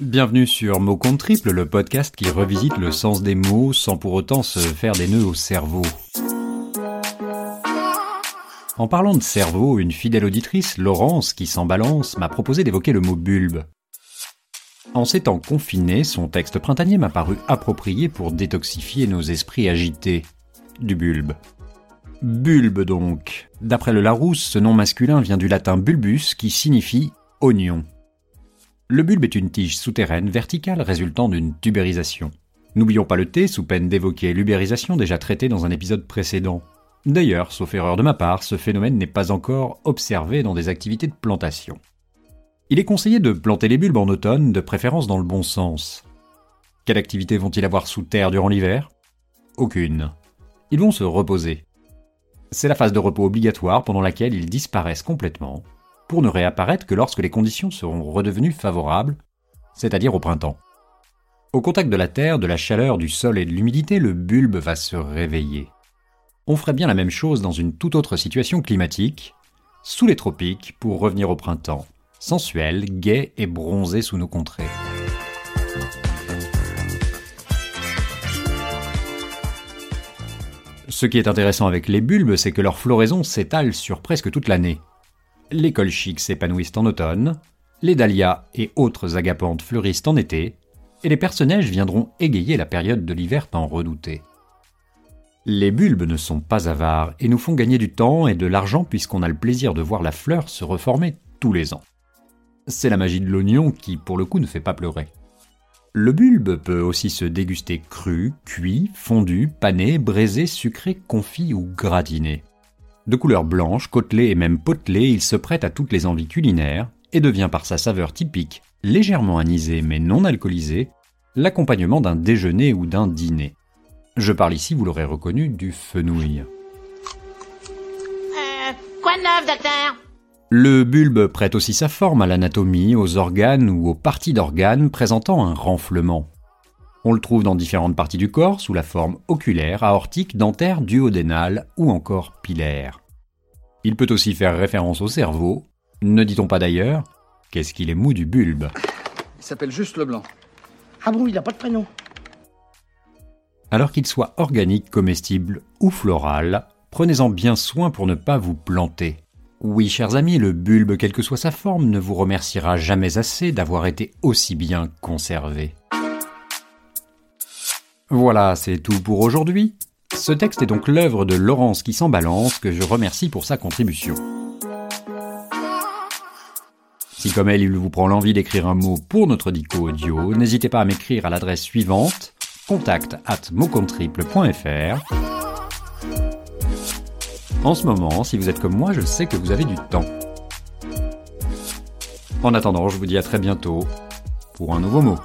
Bienvenue sur Mot Compte Triple, le podcast qui revisite le sens des mots sans pour autant se faire des nœuds au cerveau. En parlant de cerveau, une fidèle auditrice, Laurence, qui s'en balance, m'a proposé d'évoquer le mot bulbe. En ces temps confinés, son texte printanier m'a paru approprié pour détoxifier nos esprits agités. Du bulbe. Bulbe donc. D'après le Larousse, ce nom masculin vient du latin bulbus qui signifie oignon. Le bulbe est une tige souterraine verticale résultant d'une tubérisation. N'oublions pas le thé sous peine d'évoquer l'ubérisation déjà traitée dans un épisode précédent. D'ailleurs, sauf erreur de ma part, ce phénomène n'est pas encore observé dans des activités de plantation. Il est conseillé de planter les bulbes en automne, de préférence dans le bon sens. Quelle activité vont-ils avoir sous terre durant l'hiver? Aucune. Ils vont se reposer. C'est la phase de repos obligatoire pendant laquelle ils disparaissent complètement, pour ne réapparaître que lorsque les conditions seront redevenues favorables, c'est-à-dire au printemps. Au contact de la terre, de la chaleur, du sol et de l'humidité, le bulbe va se réveiller. On ferait bien la même chose dans une toute autre situation climatique, sous les tropiques, pour revenir au printemps, sensuel, gai et bronzé sous nos contrées. Ce qui est intéressant avec les bulbes, c'est que leur floraison s'étale sur presque toute l'année. Les colchiques s'épanouissent en automne, les dahlias et autres agapantes fleurissent en été, et les personnages viendront égayer la période de l'hiver tant redoutée. Les bulbes ne sont pas avares et nous font gagner du temps et de l'argent puisqu'on a le plaisir de voir la fleur se reformer tous les ans. C'est la magie de l'oignon qui, pour le coup, ne fait pas pleurer. Le bulbe peut aussi se déguster cru, cuit, fondu, pané, braisé, sucré, confit ou gratiné. De couleur blanche, côtelé et même potelé, il se prête à toutes les envies culinaires et devient par sa saveur typique, légèrement anisée mais non alcoolisée, l'accompagnement d'un déjeuner ou d'un dîner. Je parle ici, vous l'aurez reconnu, du fenouil. Euh, quoi de neuf, docteur? Le bulbe prête aussi sa forme à l'anatomie, aux organes ou aux parties d'organes présentant un renflement. On le trouve dans différentes parties du corps sous la forme oculaire, aortique, dentaire, duodénale ou encore pilaire. Il peut aussi faire référence au cerveau. Ne dit-on pas d'ailleurs Qu'est-ce qu'il est mou du bulbe Il s'appelle juste Leblanc. Ah bon, il n'a pas de prénom Alors qu'il soit organique, comestible ou floral, prenez-en bien soin pour ne pas vous planter. Oui, chers amis, le bulbe, quelle que soit sa forme, ne vous remerciera jamais assez d'avoir été aussi bien conservé. Voilà, c'est tout pour aujourd'hui. Ce texte est donc l'œuvre de Laurence qui s'en balance, que je remercie pour sa contribution. Si comme elle, il vous prend l'envie d'écrire un mot pour notre dico audio, n'hésitez pas à m'écrire à l'adresse suivante contact at En ce moment, si vous êtes comme moi, je sais que vous avez du temps. En attendant, je vous dis à très bientôt pour un nouveau mot.